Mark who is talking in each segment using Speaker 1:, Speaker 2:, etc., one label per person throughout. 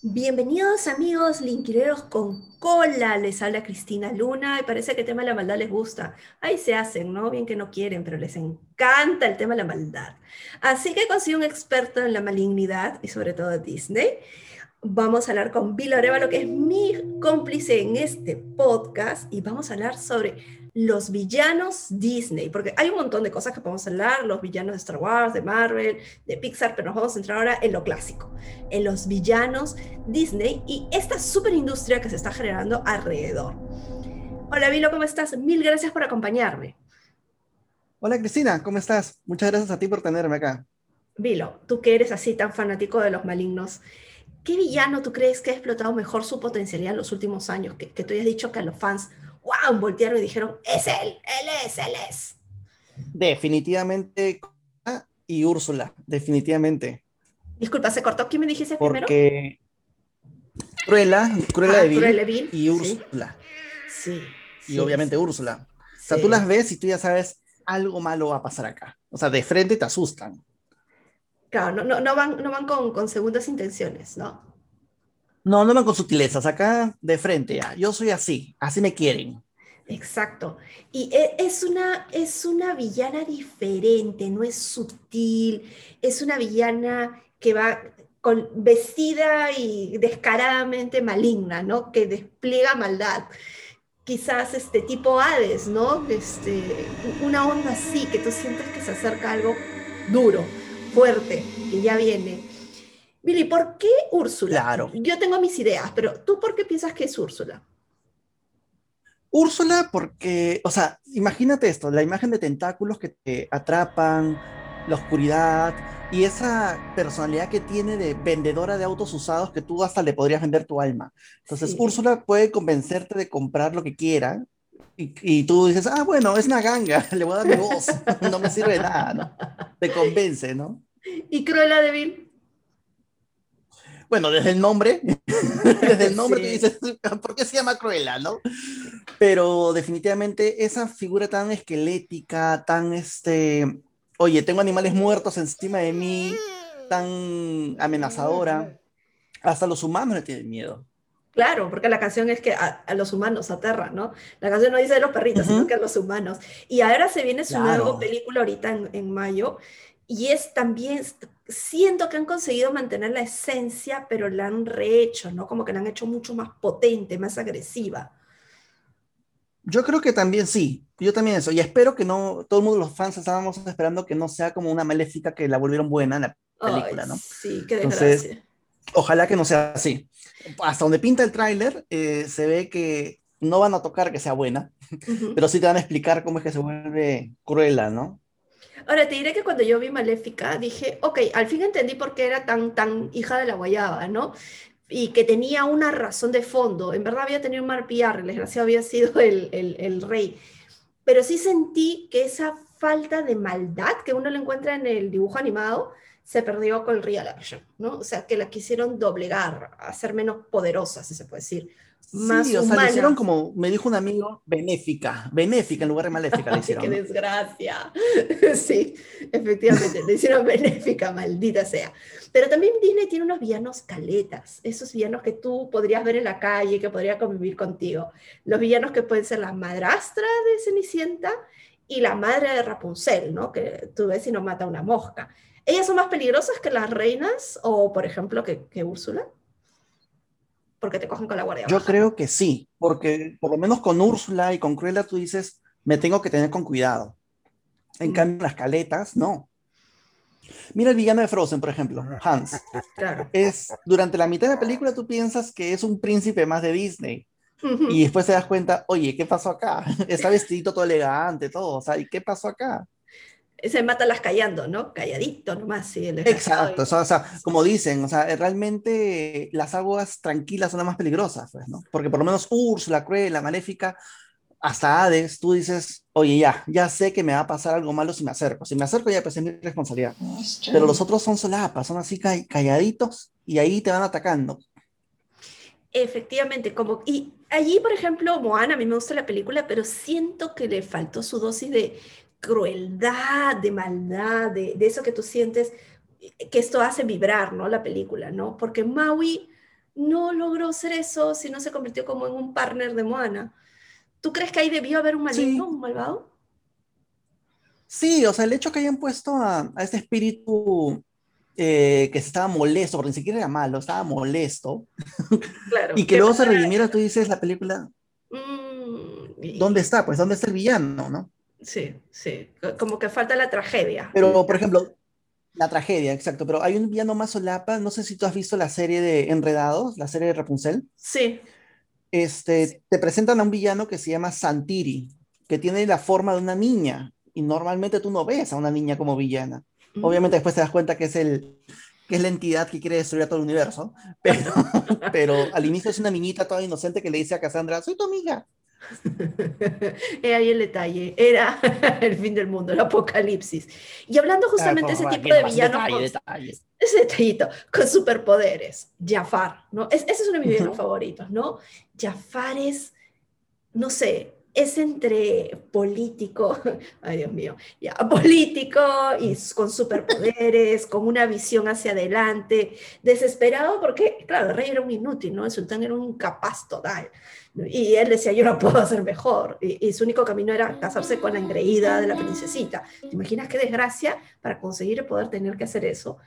Speaker 1: Bienvenidos amigos linkireros con cola, les habla Cristina Luna y parece que el tema de la maldad les gusta. Ahí se hacen, ¿no? Bien que no quieren, pero les encanta el tema de la maldad. Así que conseguí un experto en la malignidad y sobre todo Disney. Vamos a hablar con Bill Arevalo, que es mi cómplice en este podcast, y vamos a hablar sobre los villanos Disney, porque hay un montón de cosas que podemos hablar, los villanos de Star Wars, de Marvel, de Pixar, pero nos vamos a centrar ahora en lo clásico, en los villanos Disney y esta super industria que se está generando alrededor. Hola Vilo, ¿cómo estás? Mil gracias por acompañarme.
Speaker 2: Hola Cristina, ¿cómo estás? Muchas gracias a ti por tenerme acá.
Speaker 1: Vilo, tú que eres así tan fanático de los malignos, ¿qué villano tú crees que ha explotado mejor su potencialidad en los últimos años? Que, que tú hayas dicho que a los fans ¡wow! Voltearon y dijeron, es él, él es, él es.
Speaker 2: Definitivamente y Úrsula, definitivamente.
Speaker 1: Disculpa, ¿se cortó? ¿Quién me dijiste
Speaker 2: primero? Porque Cruella, Cruella, ah, de Vil y Úrsula.
Speaker 1: Sí.
Speaker 2: y obviamente Úrsula. O sea, tú las ves y tú ya sabes, algo malo va a pasar acá. O sea, de frente te asustan.
Speaker 1: Claro, no, no, no van, no van con, con segundas intenciones, ¿no?
Speaker 2: No, no van con sutilezas, acá de frente ya. Yo soy así, así me quieren.
Speaker 1: Exacto. Y e, es una, es una villana diferente, no es sutil, es una villana que va con, vestida y descaradamente maligna, ¿no? Que despliega maldad. Quizás este tipo Hades, ¿no? Este, una onda así, que tú sientes que se acerca algo duro, fuerte, que ya viene. Billy, ¿por qué Úrsula?
Speaker 2: Claro.
Speaker 1: Yo tengo mis ideas, pero ¿tú por qué piensas que es Úrsula?
Speaker 2: Úrsula porque, o sea, imagínate esto, la imagen de tentáculos que te atrapan, la oscuridad y esa personalidad que tiene de vendedora de autos usados que tú hasta le podrías vender tu alma. Entonces, Úrsula puede convencerte de comprar lo que quiera y, y, tú dices, ah, bueno, es una ganga, le voy a dar mi voz, no me sirve de nada, ¿no? Te convence, ¿no?
Speaker 1: ¿Y Cruella de Vil?
Speaker 2: Bueno, desde el nombre, desde el nombre que dices, ¿por qué se llama Cruella, no? Pero definitivamente esa figura tan esquelética, tan este, oye, tengo animales muertos encima de mí, tan amenazadora, hasta los humanos le tienen miedo.
Speaker 1: Claro, porque la canción es que a, los humanos aterra, ¿no? La canción no dice de los perritos, sino que a los humanos. Y ahora se viene su nueva película ahorita en, en mayo, y es también, siento que han conseguido mantener la esencia, pero la han rehecho, ¿no? Como que la han hecho mucho más potente, más agresiva.
Speaker 2: Yo creo que también sí, yo también eso, y espero que no, todo el mundo, los fans estábamos esperando que no sea como una maléfica que la volvieron buena en la película, ¿no?
Speaker 1: Sí, qué desgracia.
Speaker 2: ojalá que no sea así. Hasta donde pinta el tráiler, eh, se ve que no van a tocar que sea buena, pero sí te van a explicar cómo es que se vuelve cruela, ¿no?
Speaker 1: Ahora te diré que cuando yo vi Maléfica dije, ok, al fin entendí por qué era tan, tan hija de la guayaba, ¿no? Y que tenía una razón de fondo. En verdad había tenido un PR, el desgraciado había sido el, el, el rey. Pero sí sentí que esa falta de maldad que uno le encuentra en el dibujo animado se perdió con el real action, ¿no? O sea, que la quisieron doblegar, hacer menos poderosa, si se puede decir más sí, o sea,
Speaker 2: le hicieron como, me dijo un amigo, benéfica, benéfica en lugar de maléfica le hicieron.
Speaker 1: ¡Qué desgracia! sí, efectivamente, le hicieron benéfica, maldita sea. Pero también Disney tiene unos villanos caletas, esos villanos que tú podrías ver en la calle, que podría convivir contigo. Los villanos que pueden ser la madrastra de Cenicienta y la madre de Rapunzel, ¿no? Que tú ves y no mata una mosca. ¿Ellas son más peligrosas que las reinas o, por ejemplo, que, que Úrsula? Porque te cogen con la guardia.
Speaker 2: Yo creo que sí, porque por lo menos con Úrsula y con Cruella tú dices, me tengo que tener con cuidado. En mm. cambio, las caletas, no. Mira el villano de Frozen, por ejemplo, Hans.
Speaker 1: Claro.
Speaker 2: Es, durante la mitad de la película tú piensas que es un príncipe más de Disney. Y después te das cuenta, oye, ¿qué pasó acá? Está vestidito todo elegante, todo. O sea, ¿y qué pasó acá?
Speaker 1: Se mata las callando, ¿no? Calladito nomás, sí.
Speaker 2: Exacto, o sea, como dicen, o sea, realmente las aguas tranquilas son las más peligrosas, pues, ¿no? Porque por lo menos Úrsula, la Maléfica, hasta Hades, tú dices, oye, ya, ya sé que me va a pasar algo malo si me acerco. Si me acerco, ya pues es mi responsabilidad. Pero los otros son solapas, son así calladitos y ahí te van atacando.
Speaker 1: Efectivamente, como, y allí, por ejemplo, Moana, a mí me gusta la película, pero siento que le faltó su dosis de crueldad, de maldad, de, eso que tú sientes, que esto hace vibrar, ¿no? La película, ¿no? Porque Maui no logró ser eso, sino se convirtió como en un partner de Moana. ¿Tú crees que ahí debió haber un maligno,
Speaker 2: Sí,
Speaker 1: un malvado?
Speaker 2: sí, o sea, el hecho que hayan puesto a, a este espíritu eh, que estaba molesto, porque ni siquiera era malo, estaba molesto,
Speaker 1: Claro.
Speaker 2: y que
Speaker 1: ¿Qué
Speaker 2: luego se redimiera, tú dices, la película,
Speaker 1: Mm, y-
Speaker 2: ¿dónde está? Pues, ¿dónde está el villano, no?
Speaker 1: Sí, sí, co- como que falta la tragedia.
Speaker 2: Pero, por ejemplo, la tragedia, exacto, pero hay un villano más solapa, no sé si tú has visto la serie de Enredados, la serie de Rapunzel,
Speaker 1: Sí,
Speaker 2: este, te presentan a un villano que se llama Santiri, que tiene la forma de una niña, y normalmente tú no ves a una niña como villana. Obviamente después te das cuenta que es el que es la entidad que quiere destruir a todo el universo, pero, pero al inicio es una niñita toda inocente que le dice a Cassandra, soy tu amiga.
Speaker 1: He ahí el detalle. Era el fin del mundo, el apocalipsis. Y hablando justamente de ese tipo de villanos,
Speaker 2: Detalle,
Speaker 1: con-
Speaker 2: detalle.
Speaker 1: ese detallito, con superpoderes, Jafar, ¿no? Es, ese es uno de mis villanos favoritos, ¿no? Jafar es, no sé, es entre político, ay Dios mío, ya, político y con superpoderes, con una visión hacia adelante, desesperado porque, claro, el rey era un inútil, ¿no? El sultán era un incapaz total. Y él decía, yo lo puedo hacer mejor. Y, su único camino era casarse con la engreída de la princesita. ¿Te imaginas qué desgracia para conseguir poder tener que hacer eso?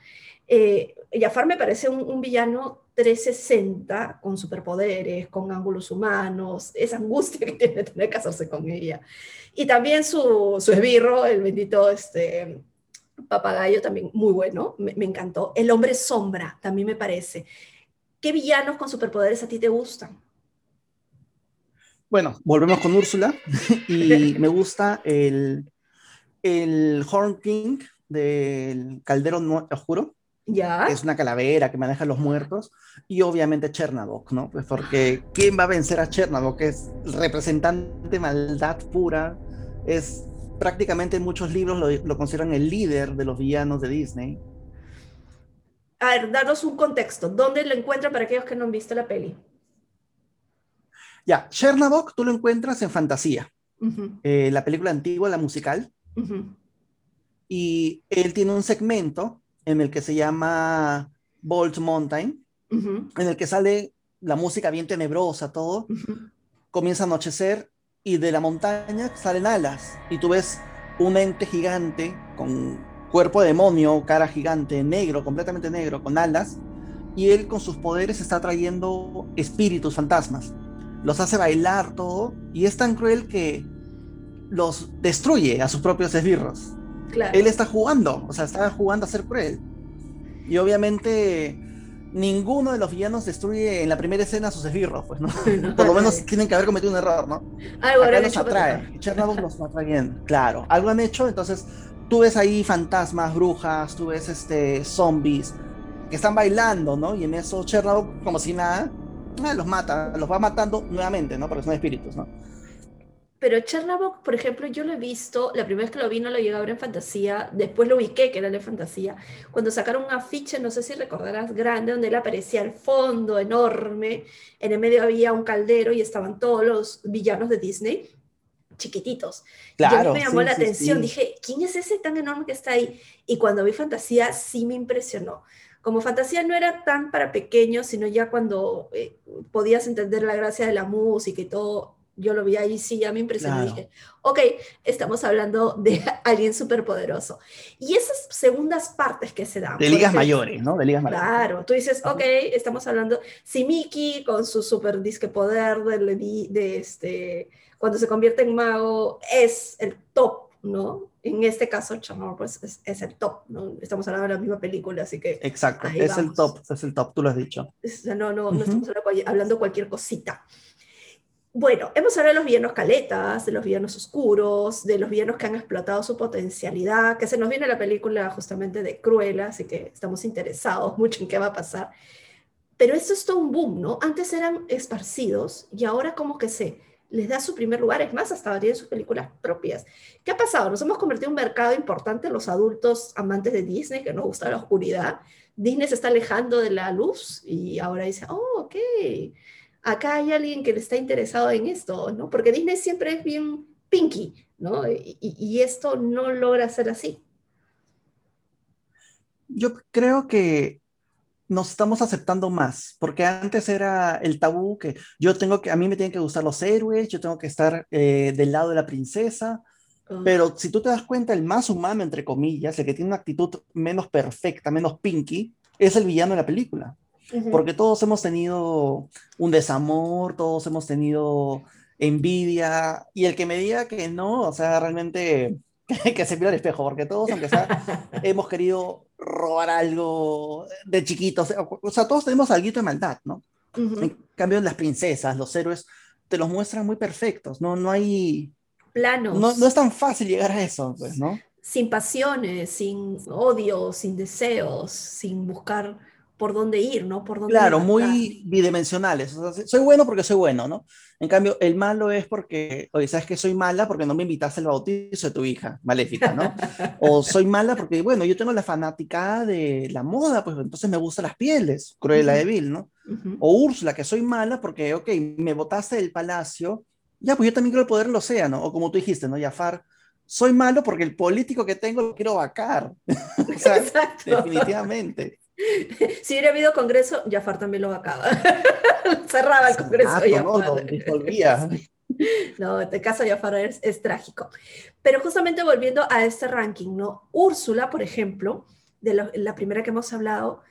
Speaker 1: Eh, Jafar me parece un villano 360 con superpoderes, con ángulos humanos, esa angustia que tiene tener que casarse con ella. Y también su, su esbirro, el bendito este, papagayo, también muy bueno, me, me encantó. El hombre sombra también me parece. ¿Qué villanos con superpoderes a ti te gustan?
Speaker 2: Bueno, volvemos con Úrsula y me gusta el, el Horn King del Caldero Oscuro,
Speaker 1: ¿Ya?
Speaker 2: que es una calavera que maneja a los muertos, y obviamente Chernabog, ¿no? Pues porque ¿quién va a vencer a Chernabog? Que es representante de maldad pura, es prácticamente en muchos libros lo, lo consideran el líder de los villanos de Disney.
Speaker 1: A ver, danos un contexto. ¿Dónde lo encuentran para aquellos que no han visto la peli?
Speaker 2: Ya, Chernabog tú lo encuentras en Fantasía,
Speaker 1: Ujú,
Speaker 2: eh, la película antigua, la musical,
Speaker 1: ujú,
Speaker 2: y él tiene un segmento en el que se llama Bolt Mountain, en el que sale la música bien tenebrosa, todo, comienza a anochecer y de la montaña salen alas y tú ves un ente gigante con cuerpo de demonio, cara gigante, negro, completamente negro, con alas, y él con sus poderes está trayendo espíritus, fantasmas. Los hace bailar todo y es tan cruel que los destruye a sus propios esbirros.
Speaker 1: Claro.
Speaker 2: Él está jugando, o sea, está jugando a ser cruel. Y obviamente ninguno de los villanos destruye en la primera escena a sus esbirros, pues, ¿no? Por lo menos tienen que haber cometido un error, ¿no?
Speaker 1: Algo
Speaker 2: Acá los atrae. Chernobyl los atrae bien, claro. Algo han hecho, entonces tú ves ahí fantasmas, brujas, tú ves este, zombies que están bailando, ¿no? Y en eso Chernobyl, como si nada, ah, los mata, los va matando nuevamente, ¿no? Porque son espíritus, ¿no?
Speaker 1: Pero Chernabog, por ejemplo, yo lo he visto, la primera vez que lo vi no lo llegué a ver en fantasía, después lo ubiqué que era de fantasía, cuando sacaron un afiche, no sé si recordarás, grande, donde él aparecía al fondo, enorme, en el medio había un caldero y estaban todos los villanos de Disney, chiquititos. y a mí
Speaker 2: Claro.
Speaker 1: me llamó
Speaker 2: sí,
Speaker 1: la
Speaker 2: sí,
Speaker 1: atención,
Speaker 2: sí.
Speaker 1: dije, ¿quién es ese tan enorme que está ahí? Y cuando vi fantasía, sí me impresionó. Como fantasía no era tan para pequeños, sino ya cuando eh, podías entender la gracia de la música y todo, yo lo vi ahí, sí, ya me impresionó.
Speaker 2: Claro.
Speaker 1: Dije, ok, estamos hablando de alguien superpoderoso. Y esas segundas partes que se dan.
Speaker 2: De ligas
Speaker 1: ejemplo,
Speaker 2: mayores, ¿no? De ligas mayores.
Speaker 1: Claro, tú dices, ok, estamos hablando, si Mickey con su super disque poder de, de este, cuando se convierte en mago, es el top, ¿no? En este caso, Chamorro, pues es, es el top, ¿no? Estamos hablando de la misma película, así que
Speaker 2: Exacto, es el
Speaker 1: vamos.
Speaker 2: top, es el top, tú lo has dicho.
Speaker 1: es- no, no, no
Speaker 2: Ujú.
Speaker 1: estamos hablando, hablando cualquier cosita. Bueno, hemos hablado de los villanos caletas, de los villanos oscuros, de los villanos que han explotado su potencialidad, que se nos viene la película justamente de Cruella, así que estamos interesados mucho en qué va a pasar. Pero esto es todo un boom, ¿no? Antes eran esparcidos y ahora como que se les da su primer lugar, es más, hasta tienen sus películas propias. ¿Qué ha pasado? Nos hemos convertido en un mercado importante los adultos amantes de Disney, que nos gusta la oscuridad. Disney se está alejando de la luz y ahora dice, oh, ok, acá hay alguien que le está interesado en esto, ¿no? Porque Disney siempre es bien pinky, ¿no? Y, y- esto no logra ser así.
Speaker 2: Yo creo que nos estamos aceptando más, porque antes era el tabú que yo tengo que, a mí me tienen que gustar los héroes, yo tengo que estar eh, del lado de la princesa,
Speaker 1: Ah,
Speaker 2: pero si tú te das cuenta, el más humano, entre comillas, el que tiene una actitud menos perfecta, menos pinky, es el villano de la película, porque todos hemos tenido un desamor, todos hemos tenido envidia, y el que me diga que no, o sea, realmente que se mire al espejo, porque todos, aunque sea, hemos querido robar algo de chiquitos, o sea, todos tenemos algo de maldad, ¿no?
Speaker 1: Ujú.
Speaker 2: En cambio, las princesas, los héroes, te los muestran muy perfectos, no, no hay,
Speaker 1: Planos,
Speaker 2: no, no es tan fácil llegar a eso, pues, ¿no?
Speaker 1: sin pasiones, sin odio, sin deseos, sin buscar por dónde ir, ¿no? Por dónde
Speaker 2: Claro, muy bidimensionales. O sea, soy bueno porque soy bueno, ¿no? En cambio, el malo es porque, oye, ¿sabes que soy mala porque no me invitaste al bautizo de tu hija, maléfica, ¿no? O soy mala porque, bueno, yo tengo la fanática de la moda, pues entonces me gustan las pieles, Cruella de Vil, ¿no? O Úrsula, que soy mala porque, ok, me botaste del palacio, ya, pues yo también quiero el poder del océano. O como tú dijiste, ¿no? Jafar, soy malo porque el político que tengo lo quiero vacar. o sea,
Speaker 1: Exacto.
Speaker 2: definitivamente.
Speaker 1: Si hubiera habido congreso, Jafar también lo acaba. Cerraba el congreso. De
Speaker 2: ¿no?
Speaker 1: Jafar.
Speaker 2: Lo disolvía.
Speaker 1: No, este caso de Jafar es, es trágico. Pero justamente volviendo a este ranking, ¿no? Úrsula, por ejemplo, de lo- la primera que hemos hablado,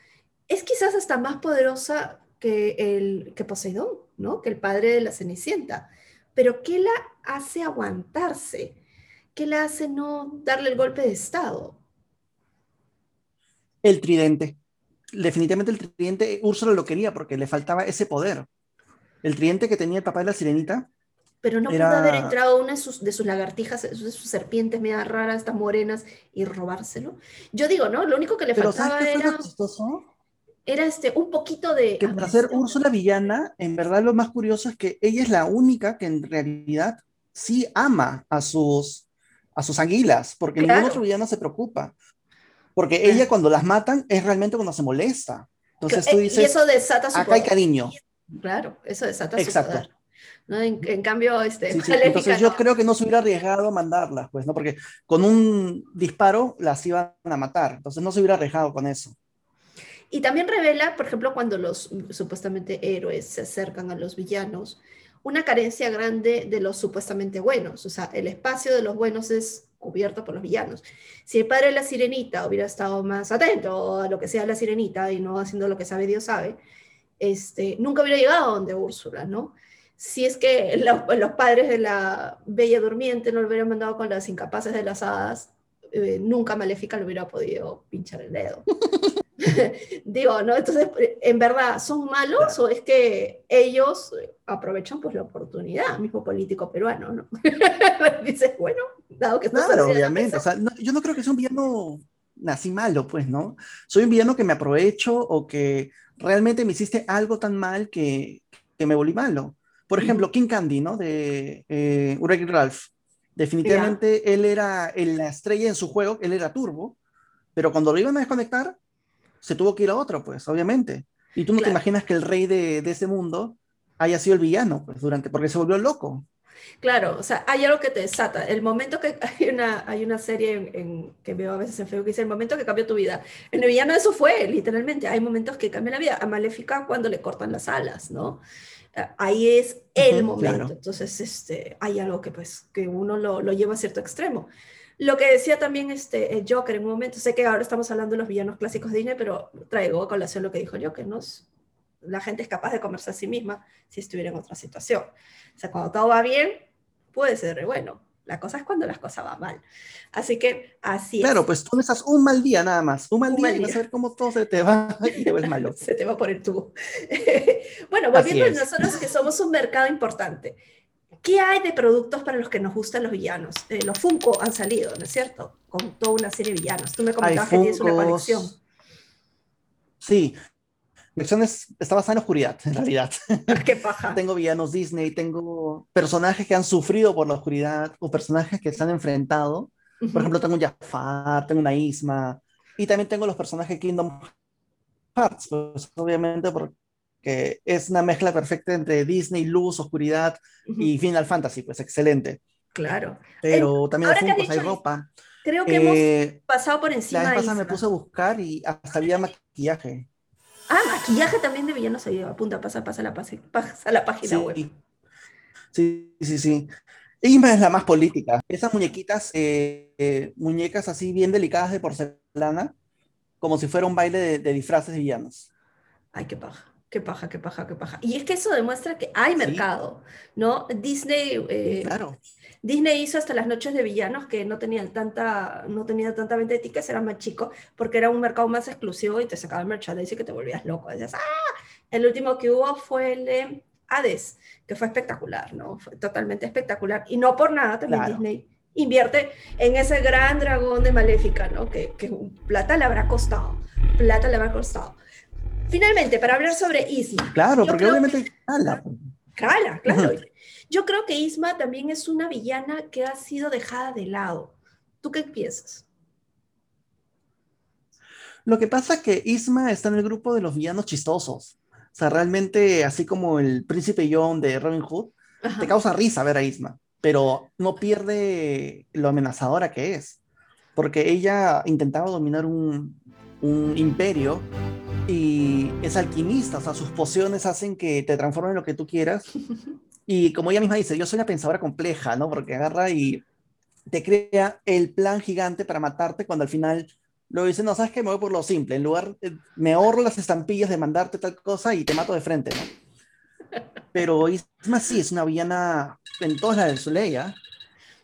Speaker 1: es quizás hasta más poderosa que, el, que Poseidón, ¿no? Que el padre de la Cenicienta. Pero ¿qué la hace aguantarse? ¿Qué la hace no darle el golpe de estado?
Speaker 2: El tridente. Definitivamente el tridente, Úrsula lo quería porque le faltaba ese poder. El tridente que tenía el papá de la sirenita,
Speaker 1: Pero no
Speaker 2: Era-
Speaker 1: pudo haber entrado una de sus, de sus lagartijas, de sus serpientes medias raras, estas morenas, y robárselo. Yo digo, ¿no? Lo único que le
Speaker 2: pero
Speaker 1: faltaba
Speaker 2: ¿sabes qué
Speaker 1: era, era este, un poquito de
Speaker 2: Que para ser. Úrsula villana, en verdad lo más curioso es que ella es la única que en realidad sí ama a sus, a sus anguilas, porque ningún otro villano se preocupa. Porque ella cuando las matan es realmente cuando se molesta. Entonces tú
Speaker 1: Eh, y
Speaker 2: dices,
Speaker 1: eso desata su
Speaker 2: acá hay
Speaker 1: poder.
Speaker 2: cariño.
Speaker 1: Claro, eso desata su
Speaker 2: Exacto.
Speaker 1: poder. ¿no? En, en cambio, este,
Speaker 2: Sí, sí, Entonces yo
Speaker 1: no.
Speaker 2: creo que no se hubiera arriesgado a mandarlas, pues, ¿no? Porque con un disparo las iban a matar. Entonces no se hubiera arriesgado con eso.
Speaker 1: Y también revela, por ejemplo, cuando los supuestamente héroes se acercan a los villanos, una carencia grande de los supuestamente buenos. O sea, el espacio de los buenos es cubierto por los villanos. Si el padre de la sirenita hubiera estado más atento a lo que sea la sirenita y no haciendo lo que sabe Dios sabe, este, nunca hubiera llegado donde Úrsula, ¿no? Si es que los padres de la Bella Durmiente no lo hubieran mandado con las incapaces de las hadas, eh, nunca Maléfica le hubiera podido pinchar el dedo. Digo, ¿no? Entonces, ¿en verdad son malos o es que ellos aprovechan pues la oportunidad, mismo político peruano, ¿no? Dices, bueno, dado que estás
Speaker 2: Claro, obviamente. O sea, no- yo no creo que sea un villano nací malo, pues, ¿no? Soy un villano que me aprovecho o que realmente me hiciste algo tan mal que, que me volví malo. Por ejemplo, King Candy, ¿no? De eh, Wreck-It Ralph. Definitivamente él era el- la estrella en su juego, él era turbo, pero cuando lo iban a desconectar, se tuvo que ir a otro, pues, obviamente. Y tú no te imaginas que el rey de, de ese mundo haya sido el villano, pues, durante, porque se volvió loco.
Speaker 1: Claro, o sea, hay algo que te desata. El momento que hay una, hay una serie en, en- que veo a veces en Facebook que dice el momento que cambió tu vida. En el villano eso fue, literalmente. Hay momentos que cambian la vida. A Maléfica cuando le cortan las alas, ¿no? Eh, Ahí es el momento.
Speaker 2: claro.
Speaker 1: Entonces, este, hay algo que pues que uno lo, lo lleva a cierto extremo. Lo que decía también este, Joker en un momento, sé que ahora estamos hablando de los villanos clásicos de Disney, pero traigo a colación lo que dijo Joker, ¿no? La gente es capaz de comerse a sí misma si estuviera en otra situación. O sea, cuando todo va bien, puede ser bueno. La cosa es cuando las cosas van mal. Así que así es.
Speaker 2: Claro, pues tú necesitas un mal día nada más, un mal
Speaker 1: Un
Speaker 2: día
Speaker 1: mal
Speaker 2: y vas
Speaker 1: día.
Speaker 2: a ver cómo todo se te va y te vuelves malo.
Speaker 1: Se te va por el tubo. bueno, volviendo a nosotros que somos un mercado importante. ¿Qué hay de productos para los que nos gustan los villanos? Eh, los Funko han salido, ¿no es cierto? Con toda una serie de villanos. Tú me comentabas que tienes una colección.
Speaker 2: Sí, mi colección es- está basada en la oscuridad, en realidad.
Speaker 1: ¡Qué paja!
Speaker 2: Tengo villanos Disney, tengo personajes que han sufrido por la oscuridad o personajes que se han enfrentado.
Speaker 1: Ujú.
Speaker 2: Por ejemplo, tengo un Jafar, tengo una Isma y también tengo los personajes Kingdom Hearts, pues obviamente porque es una mezcla perfecta entre Disney, luz, oscuridad y Final Fantasy, pues excelente.
Speaker 1: Claro.
Speaker 2: Pero también hay
Speaker 1: que
Speaker 2: Funkos, hay ropa.
Speaker 1: Creo que hemos
Speaker 2: Eh,
Speaker 1: pasado por
Speaker 2: la
Speaker 1: encima
Speaker 2: vez
Speaker 1: de
Speaker 2: pasada me puse a buscar y hasta había maquillaje.
Speaker 1: Ah, maquillaje también de villanos ahí. Apunta, pasa, pasa la, pasa, pasa la página
Speaker 2: Sí,
Speaker 1: web.
Speaker 2: sí, sí, sí. Isma es la más política. Esas muñequitas, eh, eh, muñecas así bien delicadas de porcelana, como si fuera un baile de, de disfraces de villanos.
Speaker 1: Ay, qué paja, qué paja, qué paja, qué paja. Y es que eso demuestra que hay
Speaker 2: Sí,
Speaker 1: mercado, ¿no? Disney,
Speaker 2: sí,
Speaker 1: eh,
Speaker 2: claro.
Speaker 1: Disney hizo hasta las noches de villanos que no tenían tanta, no tenía tanta venta de tickets, era más chico, porque era un mercado más exclusivo y te sacaban merchandising que te volvías loco. Decías, ¡ah! El último que hubo fue el de Hades, que fue espectacular, ¿no? Fue totalmente espectacular. Y no por nada también
Speaker 2: Claro,
Speaker 1: Disney invierte en ese gran dragón de Maléfica, ¿no? Que, que plata le habrá costado, plata le habrá costado. Finalmente, para hablar sobre Isma,
Speaker 2: claro, porque obviamente, ala,
Speaker 1: Claro, claro. Yo creo que Isma también es una villana que ha sido dejada de lado. ¿Tú qué piensas?
Speaker 2: Lo que pasa es que Isma está en el grupo de los villanos chistosos. O sea, realmente, así como el príncipe John de Robin Hood, te
Speaker 1: Ajá.
Speaker 2: causa risa ver a Isma, pero no pierde lo amenazadora que es. Porque ella intentaba dominar un, un imperio y es alquimista, o sea, sus pociones hacen que te transformen en lo que tú quieras. Y como ella misma dice, yo soy una pensadora compleja, ¿no? Porque agarra y te crea el plan gigante para matarte cuando al final luego dice, no, ¿sabes qué? Me voy por lo simple. En lugar, eh, me ahorro las estampillas de mandarte tal cosa y te mato de frente, ¿no? Pero Isma sí es una villana en todas las de su ley, ¿ah?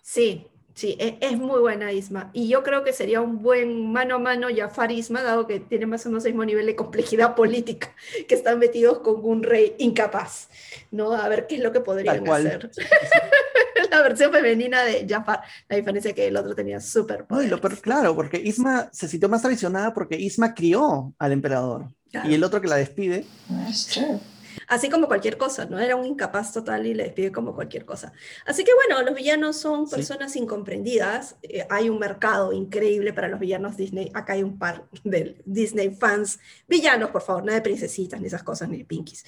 Speaker 1: Sí, sí, e- es, muy buena Isma. Y yo creo que sería un buen mano a mano Jafar Isma, dado que tiene más o menos el mismo nivel de complejidad política, que están metidos con un rey incapaz, ¿no? A ver qué es lo que podrían hacer. La versión femenina de Jafar, la diferencia es que el otro tenía
Speaker 2: No,
Speaker 1: superpoderes.
Speaker 2: peor, claro, porque Isma se sintió más traicionada porque Isma crió al emperador.
Speaker 1: Claro.
Speaker 2: Y el otro que la despide,
Speaker 3: That's true.
Speaker 1: Así como cualquier cosa, ¿no? Era un incapaz total y le despide como cualquier cosa. Así que bueno, los villanos son
Speaker 2: Sí.
Speaker 1: personas incomprendidas. Eh, hay un mercado increíble para los villanos Disney. Acá hay un par de Disney fans. Villanos, por favor, no de princesitas, ni esas cosas, ni de pinkies.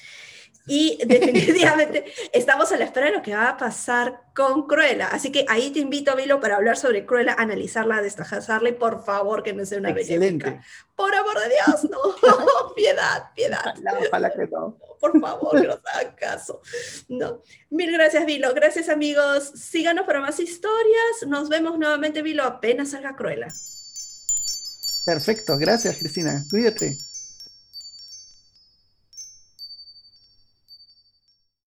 Speaker 1: Y definitivamente estamos a la espera de lo que va a pasar con Cruella. Así que ahí te invito, Vilo, para hablar sobre Cruella, analizarla, destajarla y por favor que no sea una
Speaker 2: excelente.
Speaker 1: Por amor de Dios, no. piedad, piedad
Speaker 2: Ojalá, ojalá que no.
Speaker 1: por favor, que nos hagan caso. No. Mil gracias, Vilo. Gracias, amigos. Síganos para más historias. Nos vemos nuevamente, Vilo, apenas salga Cruella.
Speaker 2: Perfecto, gracias Cristina, cuídate.